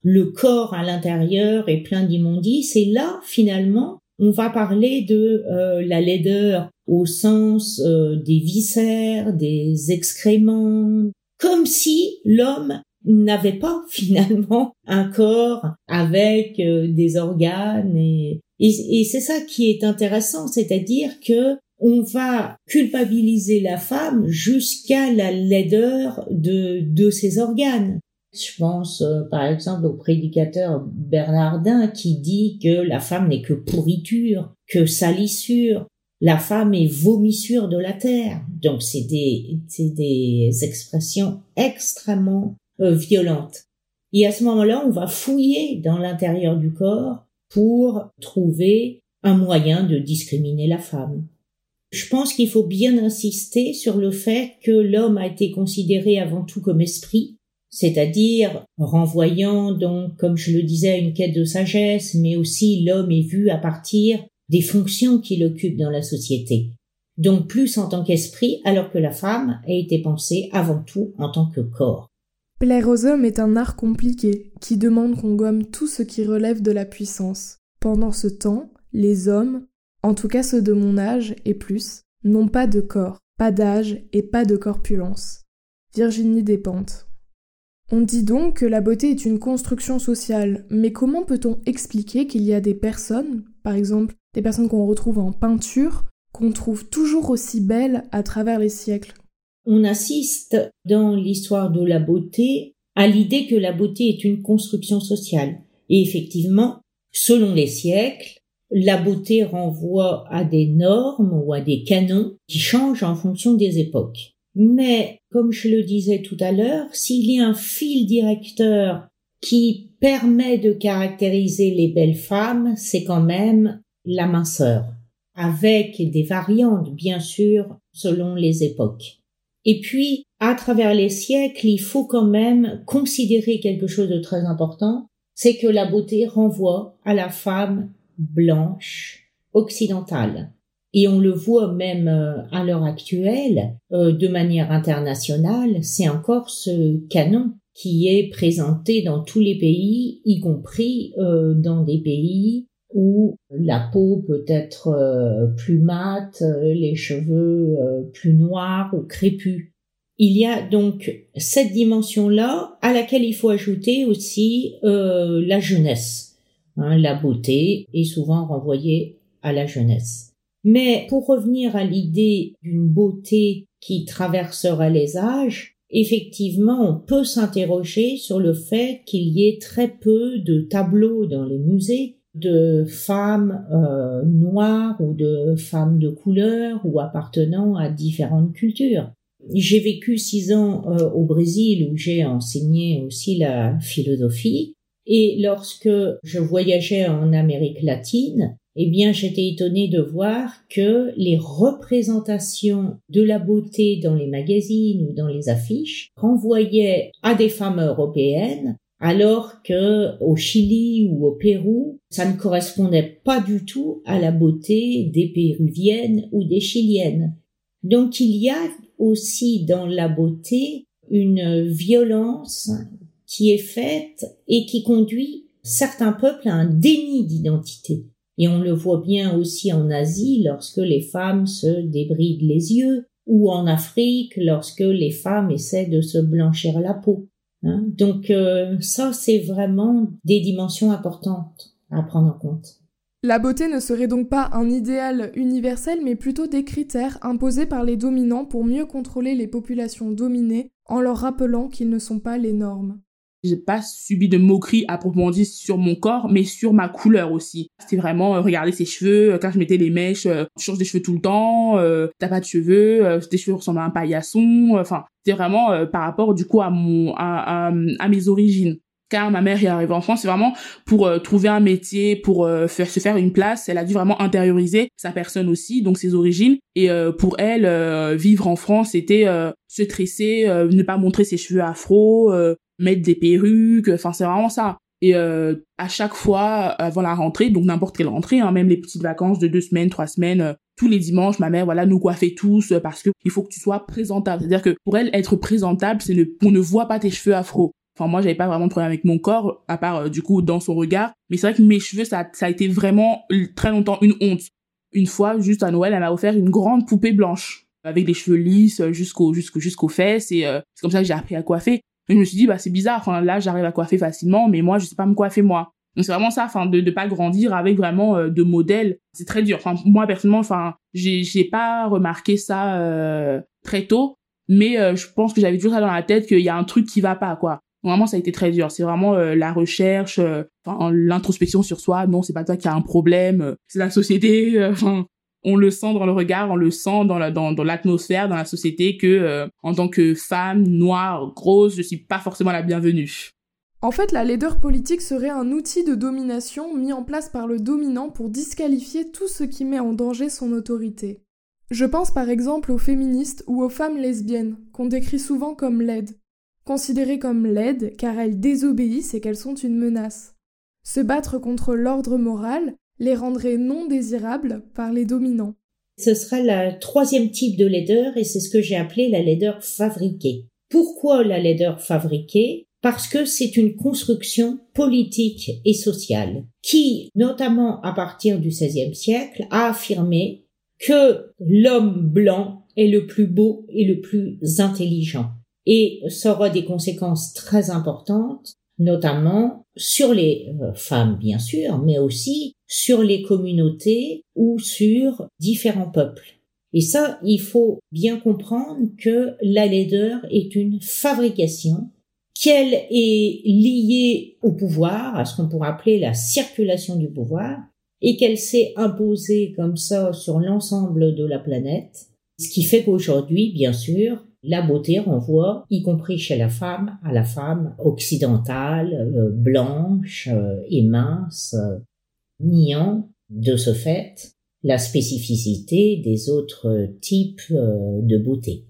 le corps à l'intérieur est plein d'immondices, et là, finalement, on va parler de euh, la laideur au sens euh, des viscères, des excréments, comme si l'homme n'avait pas finalement un corps avec euh, des organes et, et, c'est ça qui est intéressant, c'est-à-dire que on va culpabiliser la femme jusqu'à la laideur de, de ses organes. Je pense euh, par exemple au prédicateur Bernardin qui dit que la femme n'est que pourriture, que salissure, la femme est vomissure de la terre. Donc c'est des, des expressions extrêmement euh, violentes. Et à ce moment-là, on va fouiller dans l'intérieur du corps pour trouver un moyen de discriminer la femme. Je pense qu'il faut bien insister sur le fait que l'homme a été considéré avant tout comme esprit, c'est-à-dire renvoyant donc, comme je le disais, une quête de sagesse, mais aussi l'homme est vu à partir des fonctions qu'il occupe dans la société. Donc plus en tant qu'esprit, alors que la femme a été pensée avant tout en tant que corps. Plaire aux hommes est un art compliqué, qui demande qu'on gomme tout ce qui relève de la puissance. Pendant ce temps, les hommes, en tout cas ceux de mon âge et plus, n'ont pas de corps, pas d'âge et pas de corpulence. Virginie Despentes. On dit donc que la beauté est une construction sociale, mais comment peut-on expliquer qu'il y a des personnes, par exemple des personnes qu'on retrouve en peinture, qu'on trouve toujours aussi belles à travers les siècles? On assiste dans l'histoire de la beauté à l'idée que la beauté est une construction sociale. Et effectivement, selon les siècles, la beauté renvoie à des normes ou à des canons qui changent en fonction des époques. Mais, comme je le disais tout à l'heure, s'il y a un fil directeur qui permet de caractériser les belles femmes, c'est quand même la minceur, avec des variantes, bien sûr, selon les époques. Et puis, à travers les siècles, il faut quand même considérer quelque chose de très important, c'est que la beauté renvoie à la femme blanche occidentale. Et on le voit même euh, à l'heure actuelle, euh, de manière internationale, c'est encore ce canon qui est présenté dans tous les pays, y compris euh, dans des pays où la peau peut être plus mate, les cheveux plus noirs ou crépus. Il y a donc cette dimension-là à laquelle il faut ajouter aussi la jeunesse. Hein, la beauté est souvent renvoyée à la jeunesse. Mais pour revenir à l'idée d'une beauté qui traverserait les âges, effectivement, on peut s'interroger sur le fait qu'il y ait très peu de tableaux dans les musées de femmes euh, noires ou de femmes de couleur ou appartenant à différentes cultures. J'ai vécu six ans euh, au Brésil où j'ai enseigné aussi la philosophie et lorsque je voyageais en Amérique latine, eh bien, j'étais étonnée de voir que les représentations de la beauté dans les magazines ou dans les affiches renvoyaient à des femmes européennes, alors que au Chili ou au Pérou, ça ne correspondait pas du tout à la beauté des péruviennes ou des chiliennes. Donc, il y a aussi dans la beauté une violence qui est faite et qui conduit certains peuples à un déni d'identité. Et on le voit bien aussi en Asie lorsque les femmes se débrident les yeux, ou en Afrique lorsque les femmes essaient de se blanchir la peau. Hein? Donc euh, ça, c'est vraiment des dimensions importantes à prendre en compte. La beauté ne serait donc pas un idéal universel, mais plutôt des critères imposés par les dominants pour mieux contrôler les populations dominées en leur rappelant qu'ils ne sont pas les normes. J'ai pas subi de moquerie dit sur mon corps, mais sur ma couleur aussi. C'était vraiment euh, regarder ses cheveux, euh, quand je mettais les mèches, euh, tu changes des cheveux tout le temps, euh, t'as pas de cheveux, tes cheveux ressemblent à un paillasson, enfin, c'était vraiment par rapport du coup à mon à, à, à mes origines car ma mère est arrivée en France, c'est vraiment pour trouver un métier, pour faire se faire une place. Elle a dû vraiment intérioriser sa personne aussi, donc ses origines. Et pour elle, vivre en France, c'était se tresser, ne pas montrer ses cheveux afro, mettre des perruques, enfin c'est vraiment ça. Et euh, à chaque fois avant la rentrée, donc n'importe quelle rentrée, hein, même les petites vacances de deux semaines, trois semaines, euh, tous les dimanches, ma mère voilà nous coiffait tous euh, parce que il faut que tu sois présentable. C'est-à-dire que pour elle être présentable, c'est ne ne voit pas tes cheveux afro. Enfin moi j'avais pas vraiment de problème avec mon corps à part du coup dans son regard, mais c'est vrai que mes cheveux ça a été vraiment très longtemps une honte. Une fois juste à Noël, elle m'a offert une grande poupée blanche avec des cheveux lisses jusqu'au jusqu'au jusqu'aux fesses et c'est comme ça que j'ai appris à coiffer je me suis dit, bah, c'est bizarre, enfin, là, j'arrive à coiffer facilement, mais moi, je sais pas me coiffer moi. Donc, c'est vraiment ça, enfin, de, de pas grandir avec vraiment euh, de modèles. C'est très dur. Enfin, moi, personnellement, enfin, j'ai, j'ai pas remarqué ça, euh, très tôt, mais euh, je pense que j'avais toujours ça dans la tête qu'il y a un truc qui va pas, quoi. Vraiment, ça a été très dur. C'est vraiment la recherche, enfin, l'introspection sur soi. Non, c'est pas toi qui as un problème, c'est la société. Enfin, on le sent dans le regard, on le sent dans la, dans, dans l'atmosphère, dans la société que euh, en tant que femme noire, grosse, je suis pas forcément la bienvenue. En fait, la laideur politique serait un outil de domination mis en place par le dominant pour disqualifier tout ce qui met en danger son autorité. Je pense par exemple aux féministes ou aux femmes lesbiennes, qu'on décrit souvent comme laides. Considérées comme laides car elles désobéissent et qu'elles sont une menace. Se battre contre l'ordre moral, les rendrait non désirables par les dominants. Ce sera le troisième type de laideur et c'est ce que j'ai appelé la laideur fabriquée. Pourquoi la laideur fabriquée? Parce que c'est une construction politique et sociale qui, notamment à partir du XVIe siècle, a affirmé que l'homme blanc est le plus beau et le plus intelligent. Et ça aura des conséquences très importantes notamment sur les euh, femmes bien sûr, mais aussi sur les communautés ou sur différents peuples. Et ça, il faut bien comprendre que la laideur est une fabrication, qu'elle est liée au pouvoir, à ce qu'on pourrait appeler la circulation du pouvoir, et qu'elle s'est imposée comme ça sur l'ensemble de la planète, ce qui fait qu'aujourd'hui, bien sûr, la beauté renvoie, y compris chez la femme, à la femme occidentale, euh, blanche euh, et mince, euh, niant de ce fait la spécificité des autres types de beauté.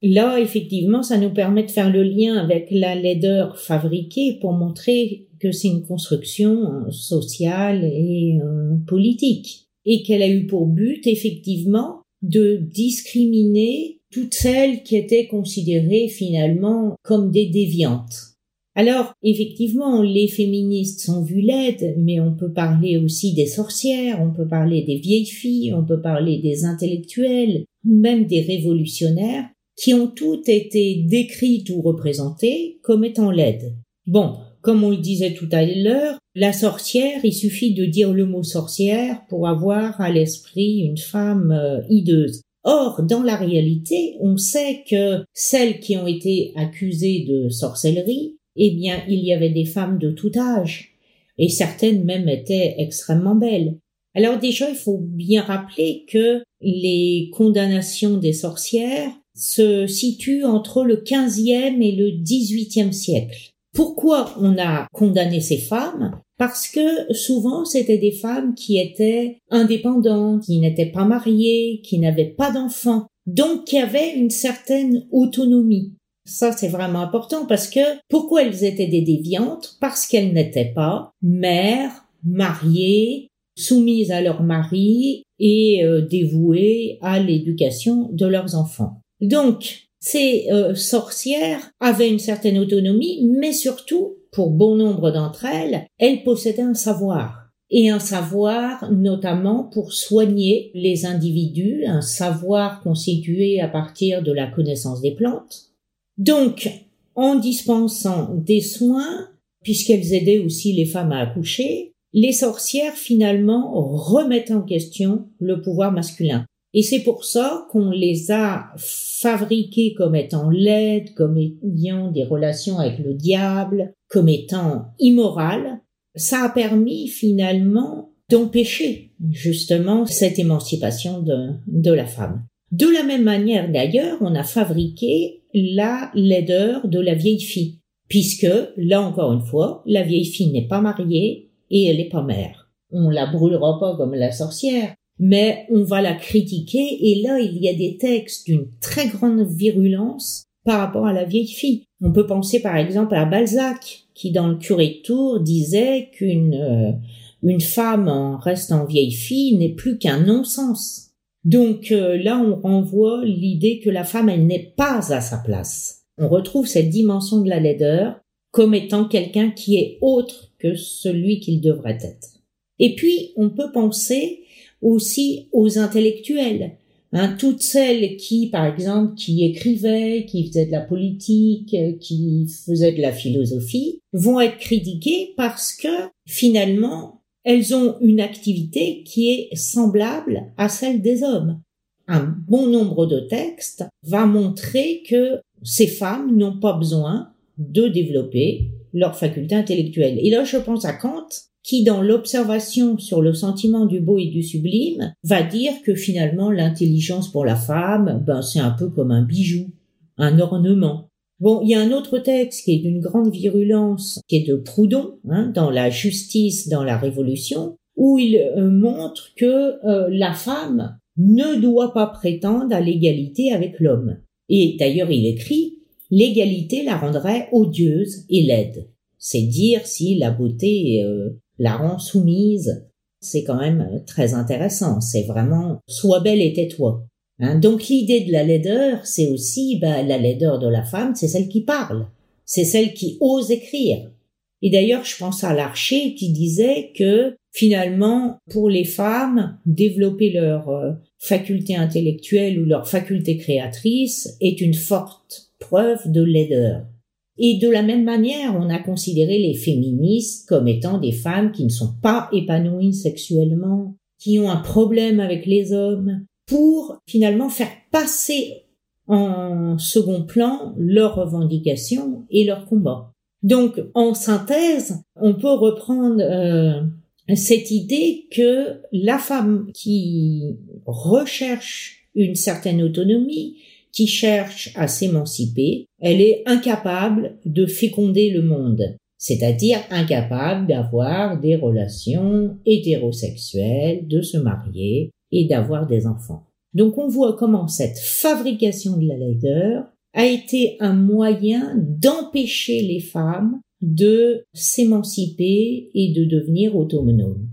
Là, effectivement, ça nous permet de faire le lien avec la laideur fabriquée pour montrer que c'est une construction sociale et politique et qu'elle a eu pour but, effectivement, de discriminer toutes celles qui étaient considérées finalement comme des déviantes. Alors, effectivement, les féministes sont vues laides, mais on peut parler aussi des sorcières, on peut parler des vieilles filles, on peut parler des intellectuels, même des révolutionnaires, qui ont toutes été décrites ou représentées comme étant laides. Bon, comme on le disait tout à l'heure, la sorcière, il suffit de dire le mot sorcière pour avoir à l'esprit une femme euh, hideuse. Or, dans la réalité, on sait que celles qui ont été accusées de sorcellerie, eh bien, il y avait des femmes de tout âge, et certaines même étaient extrêmement belles. Alors déjà, il faut bien rappeler que les condamnations des sorcières se situent entre le XVe et le XVIIIe siècle. Pourquoi on a condamné ces femmes? Parce que souvent c'était des femmes qui étaient indépendantes, qui n'étaient pas mariées, qui n'avaient pas d'enfants, donc qui avaient une certaine autonomie. Ça, c'est vraiment important parce que pourquoi elles étaient des déviantes? Parce qu'elles n'étaient pas mères, mariées, soumises à leur mari et euh, dévouées à l'éducation de leurs enfants. Donc, ces euh, sorcières avaient une certaine autonomie, mais surtout pour bon nombre d'entre elles, elles possédaient un savoir. Et un savoir notamment pour soigner les individus, un savoir constitué à partir de la connaissance des plantes. Donc, en dispensant des soins, puisqu'elles aidaient aussi les femmes à accoucher, les sorcières finalement remettent en question le pouvoir masculin. Et c'est pour ça qu'on les a fabriquées comme étant laides, comme ayant des relations avec le diable, comme étant immorales. Ça a permis finalement d'empêcher justement cette émancipation de, de la femme. De la même manière d'ailleurs, on a fabriqué la laideur de la vieille fille, puisque, là encore une fois, la vieille fille n'est pas mariée et elle n'est pas mère. On la brûlera pas comme la sorcière, mais on va la critiquer et là il y a des textes d'une très grande virulence par rapport à la vieille fille. On peut penser par exemple à Balzac qui dans le curé de Tours disait qu'une euh, une femme en restant vieille fille n'est plus qu'un non-sens. Donc euh, là on renvoie l'idée que la femme elle n'est pas à sa place. On retrouve cette dimension de la laideur comme étant quelqu'un qui est autre que celui qu'il devrait être. Et puis on peut penser aussi aux intellectuels. Hein, toutes celles qui, par exemple, qui écrivaient, qui faisaient de la politique, qui faisaient de la philosophie, vont être critiquées parce que finalement, elles ont une activité qui est semblable à celle des hommes. Un bon nombre de textes va montrer que ces femmes n'ont pas besoin de développer leur faculté intellectuelle. Et là, je pense à Kant, qui, dans l'observation sur le sentiment du beau et du sublime, va dire que finalement l'intelligence pour la femme, ben, c'est un peu comme un bijou, un ornement. Bon, il y a un autre texte qui est d'une grande virulence, qui est de Proudhon, hein, dans La justice dans la Révolution, où il euh, montre que euh, la femme ne doit pas prétendre à l'égalité avec l'homme. Et d'ailleurs, il écrit, l'égalité la rendrait odieuse et laide. C'est dire si la beauté euh, la rend soumise. C'est quand même très intéressant. C'est vraiment sois belle et tais-toi. Hein. Donc l'idée de la laideur, c'est aussi bah, la laideur de la femme, c'est celle qui parle, c'est celle qui ose écrire. Et d'ailleurs, je pense à Larcher qui disait que finalement, pour les femmes, développer leur euh, faculté intellectuelle ou leur faculté créatrice est une forte preuve de laideur. Et de la même manière, on a considéré les féministes comme étant des femmes qui ne sont pas épanouies sexuellement, qui ont un problème avec les hommes, pour finalement faire passer en second plan leurs revendications et leurs combats. Donc, en synthèse, on peut reprendre euh, cette idée que la femme qui recherche une certaine autonomie, qui cherche à s'émanciper, elle est incapable de féconder le monde, c'est-à-dire incapable d'avoir des relations hétérosexuelles, de se marier et d'avoir des enfants. Donc on voit comment cette fabrication de la laideur a été un moyen d'empêcher les femmes de s'émanciper et de devenir autonomes.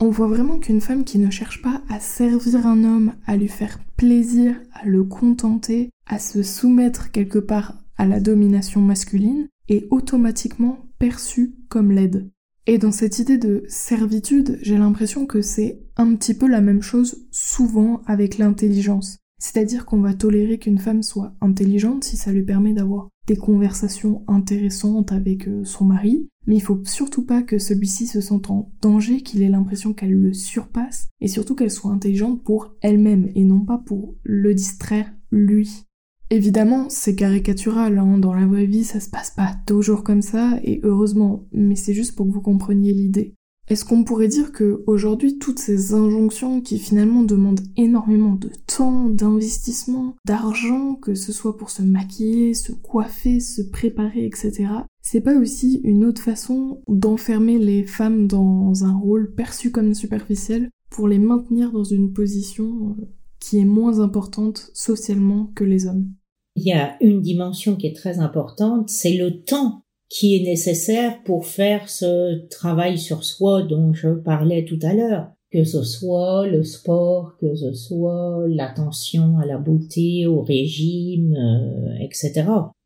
On voit vraiment qu'une femme qui ne cherche pas à servir un homme, à lui faire plaisir, à le contenter, à se soumettre quelque part à la domination masculine, est automatiquement perçue comme laide. Et dans cette idée de servitude, j'ai l'impression que c'est un petit peu la même chose souvent avec l'intelligence. C'est-à-dire qu'on va tolérer qu'une femme soit intelligente si ça lui permet d'avoir des conversations intéressantes avec euh, son mari, mais il faut surtout pas que celui-ci se sente en danger, qu'il ait l'impression qu'elle le surpasse, et surtout qu'elle soit intelligente pour elle-même et non pas pour le distraire lui. Évidemment, c'est caricatural, hein. dans la vraie vie ça se passe pas toujours comme ça, et heureusement, mais c'est juste pour que vous compreniez l'idée. Est-ce qu'on pourrait dire que aujourd'hui toutes ces injonctions qui finalement demandent énormément de temps, d'investissement, d'argent, que ce soit pour se maquiller, se coiffer, se préparer, etc., c'est pas aussi une autre façon d'enfermer les femmes dans un rôle perçu comme superficiel pour les maintenir dans une position euh, qui est moins importante socialement que les hommes? Il y a une dimension qui est très importante, c'est le temps qui est nécessaire pour faire ce travail sur soi dont je parlais tout à l'heure, que ce soit le sport, que ce soit l'attention à la beauté, au régime, euh, etc.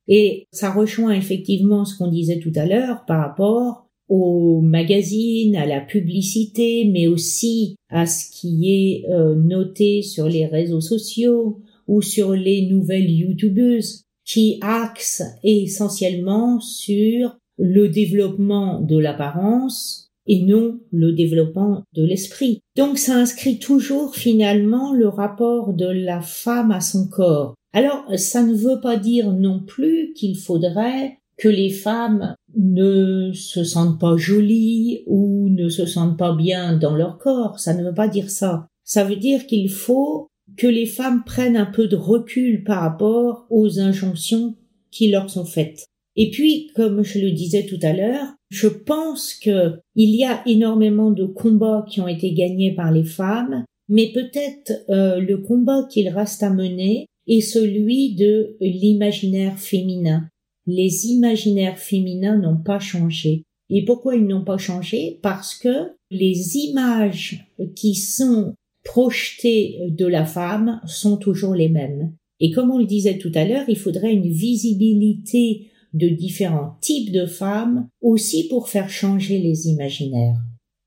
Et ça rejoint effectivement ce qu'on disait tout à l'heure par rapport aux magazines, à la publicité, mais aussi à ce qui est euh, noté sur les réseaux sociaux ou sur les nouvelles youtubeuses qui axe essentiellement sur le développement de l'apparence, et non le développement de l'esprit. Donc ça inscrit toujours finalement le rapport de la femme à son corps. Alors ça ne veut pas dire non plus qu'il faudrait que les femmes ne se sentent pas jolies ou ne se sentent pas bien dans leur corps. Ça ne veut pas dire ça. Ça veut dire qu'il faut que les femmes prennent un peu de recul par rapport aux injonctions qui leur sont faites. Et puis, comme je le disais tout à l'heure, je pense que il y a énormément de combats qui ont été gagnés par les femmes, mais peut-être euh, le combat qu'il reste à mener est celui de l'imaginaire féminin. Les imaginaires féminins n'ont pas changé. Et pourquoi ils n'ont pas changé? Parce que les images qui sont projetées de la femme sont toujours les mêmes. Et comme on le disait tout à l'heure, il faudrait une visibilité de différents types de femmes aussi pour faire changer les imaginaires.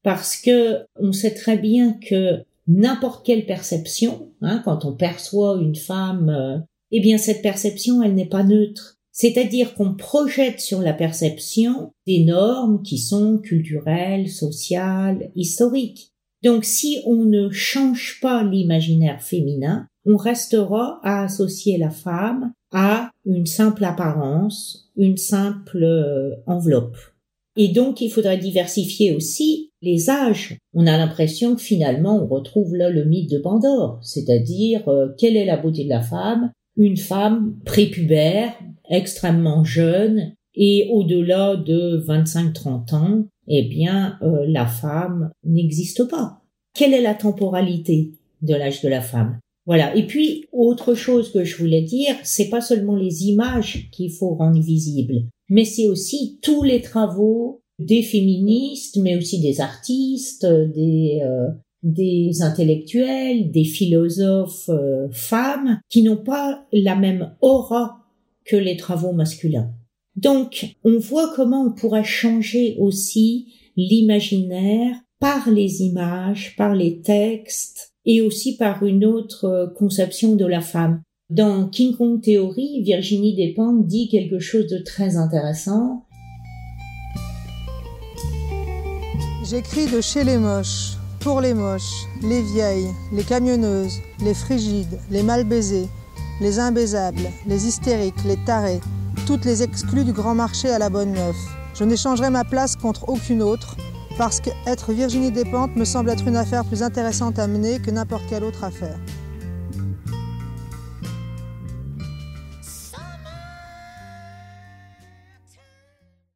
Parce que on sait très bien que n'importe quelle perception, hein, quand on perçoit une femme, euh, eh bien cette perception, elle n'est pas neutre. C'est-à-dire qu'on projette sur la perception des normes qui sont culturelles, sociales, historiques. Donc si on ne change pas l'imaginaire féminin, on restera à associer la femme à une simple apparence, une simple euh, enveloppe. Et donc il faudrait diversifier aussi les âges. On a l'impression que finalement on retrouve là le mythe de Pandore, c'est-à-dire euh, quelle est la beauté de la femme? Une femme prépubère, extrêmement jeune, et au-delà de 25-30 ans, eh bien euh, la femme n'existe pas. Quelle est la temporalité de l'âge de la femme? Voilà. Et puis, autre chose que je voulais dire, c'est pas seulement les images qu'il faut rendre visibles, mais c'est aussi tous les travaux des féministes, mais aussi des artistes, des, euh, des intellectuels, des philosophes euh, femmes, qui n'ont pas la même aura que les travaux masculins. Donc, on voit comment on pourrait changer aussi l'imaginaire par les images, par les textes, et aussi par une autre euh, conception de la femme. Dans King Kong Theory, Virginie Despentes dit quelque chose de très intéressant. J'écris de chez les moches, pour les moches, les vieilles, les camionneuses, les frigides, les mal baisées, les imbaisables, les hystériques, les tarés, toutes les exclues du grand marché à la bonne neuf. Je n'échangerai ma place contre aucune autre, parce qu'être Virginie Despentes me semble être une affaire plus intéressante à mener que n'importe quelle autre affaire.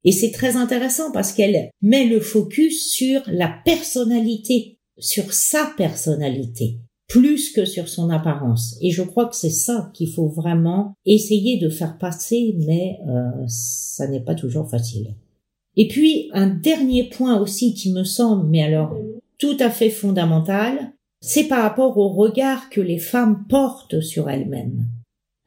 Et c'est très intéressant parce qu'elle met le focus sur la personnalité, sur sa personnalité, plus que sur son apparence. Et je crois que c'est ça qu'il faut vraiment essayer de faire passer, mais euh, ça n'est pas toujours facile. Et puis, un dernier point aussi qui me semble, mais alors tout à fait fondamental, c'est par rapport au regard que les femmes portent sur elles-mêmes.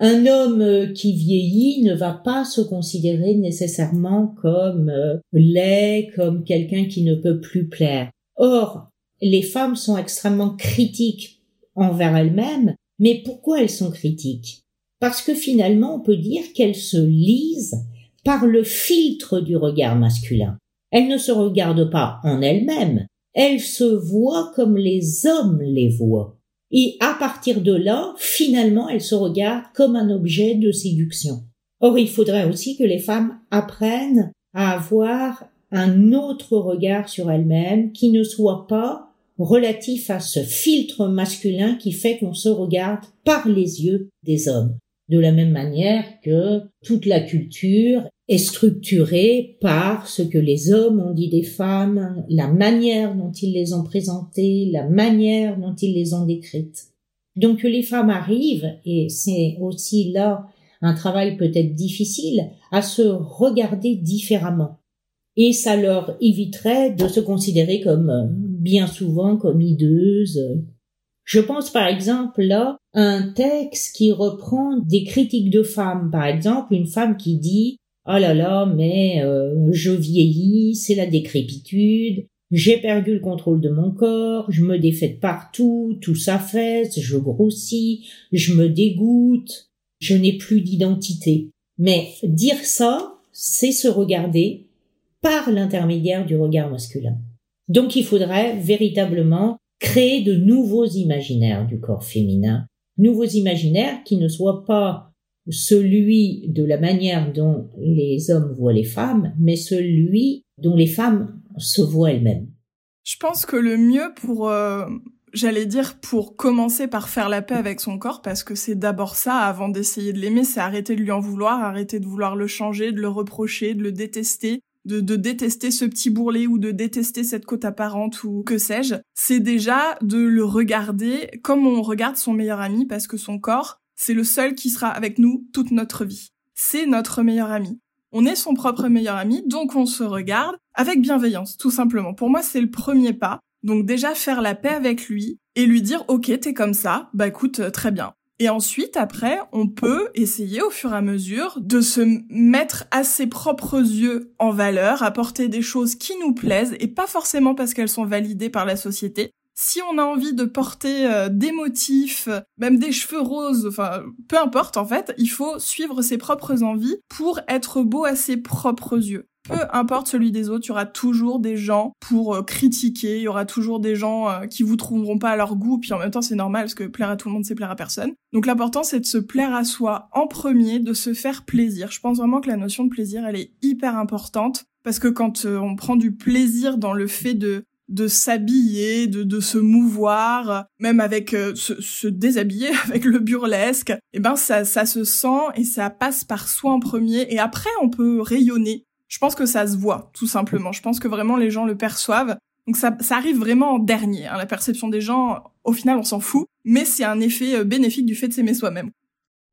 Un homme qui vieillit ne va pas se considérer nécessairement comme euh, laid, comme quelqu'un qui ne peut plus plaire. Or, les femmes sont extrêmement critiques envers elles-mêmes, mais pourquoi elles sont critiques? Parce que finalement, on peut dire qu'elles se lisent par le filtre du regard masculin. Elle ne se regarde pas en elle-même, elle se voit comme les hommes les voient. Et à partir de là, finalement, elle se regarde comme un objet de séduction. Or, il faudrait aussi que les femmes apprennent à avoir un autre regard sur elles-mêmes qui ne soit pas relatif à ce filtre masculin qui fait qu'on se regarde par les yeux des hommes de la même manière que toute la culture est structurée par ce que les hommes ont dit des femmes, la manière dont ils les ont présentées, la manière dont ils les ont décrites. Donc les femmes arrivent, et c'est aussi là un travail peut-être difficile, à se regarder différemment. Et ça leur éviterait de se considérer comme bien souvent comme hideuses, je pense par exemple là un texte qui reprend des critiques de femmes. Par exemple, une femme qui dit Oh là là, mais euh, je vieillis, c'est la décrépitude, j'ai perdu le contrôle de mon corps, je me défais de partout, tout s'affaisse, je grossis, je me dégoûte, je n'ai plus d'identité. Mais dire ça, c'est se regarder par l'intermédiaire du regard masculin. Donc il faudrait véritablement créer de nouveaux imaginaires du corps féminin, nouveaux imaginaires qui ne soient pas celui de la manière dont les hommes voient les femmes, mais celui dont les femmes se voient elles-mêmes. Je pense que le mieux pour, euh, j'allais dire, pour commencer par faire la paix avec son corps, parce que c'est d'abord ça, avant d'essayer de l'aimer, c'est arrêter de lui en vouloir, arrêter de vouloir le changer, de le reprocher, de le détester, de, de, détester ce petit bourrelet ou de détester cette côte apparente ou que sais-je, c'est déjà de le regarder comme on regarde son meilleur ami parce que son corps, c'est le seul qui sera avec nous toute notre vie. C'est notre meilleur ami. On est son propre meilleur ami, donc on se regarde avec bienveillance, tout simplement. Pour moi, c'est le premier pas. Donc déjà faire la paix avec lui et lui dire ok t'es comme ça, bah écoute euh, très bien. Et ensuite, après, on peut essayer au fur et à mesure de se mettre à ses propres yeux en valeur, apporter des choses qui nous plaisent et pas forcément parce qu'elles sont validées par la société. Si on a envie de porter euh, des motifs, même des cheveux roses, enfin peu importe en fait, il faut suivre ses propres envies pour être beau à ses propres yeux peu importe celui des autres, il y aura toujours des gens pour euh, critiquer, il y aura toujours des gens euh, qui vous trouveront pas à leur goût, puis en même temps c'est normal parce que plaire à tout le monde c'est plaire à personne. Donc l'important c'est de se plaire à soi en premier, de se faire plaisir. Je pense vraiment que la notion de plaisir elle est hyper importante parce que quand euh, on prend du plaisir dans le fait de de s'habiller, de, de se mouvoir, même avec se, se, déshabiller avec le burlesque, et eh ben ça, ça se sent et ça passe par soi en premier et après on peut rayonner je pense que ça se voit, tout simplement. Je pense que vraiment les gens le perçoivent. Donc ça, arrive vraiment en dernier. Hein. La perception des gens, au final, on s'en fout, mais c'est un effet euh, bénéfique du fait de s'aimer soi-même.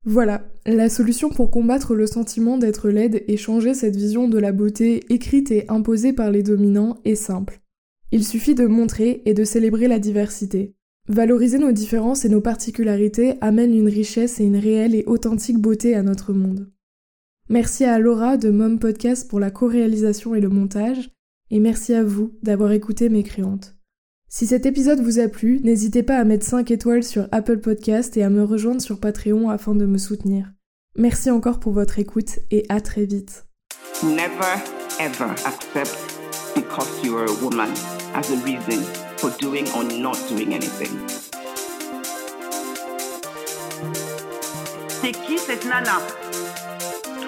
Voilà, la solution pour combattre le sentiment d'être laide et changer cette vision de la beauté écrite et imposée par les dominants est simple. Il suffit de montrer et de célébrer la diversité. Valoriser nos différences et nos particularités amène une richesse et une réelle et authentique beauté à notre monde. Merci à Laura de Mom Podcast pour la co-réalisation et le montage, et merci à vous d'avoir écouté mes créantes. Si cet épisode vous a plu, n'hésitez pas à mettre 5 étoiles sur Apple Podcast et à me rejoindre sur Patreon afin de me soutenir. Merci encore pour votre écoute et à très vite. Never ever accept because you are a woman as a reason for doing or not doing anything. C'est qui cette nana?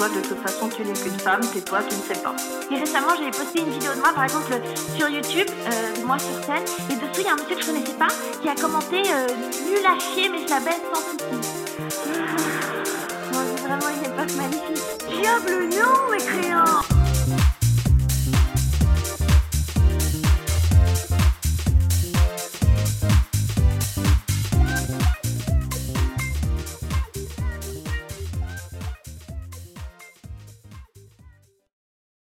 De toute façon, tu n'es qu'une femme, c'est toi, tu ne sais pas. Et récemment, j'avais posté une vidéo de moi, par exemple, sur YouTube, euh, moi sur scène, et dessous, il y a un monsieur que je connaissais pas qui a commenté euh, nul à chier, mais je la baisse sans souci. Moi, c'est vraiment une époque magnifique. Diable, non, mes créants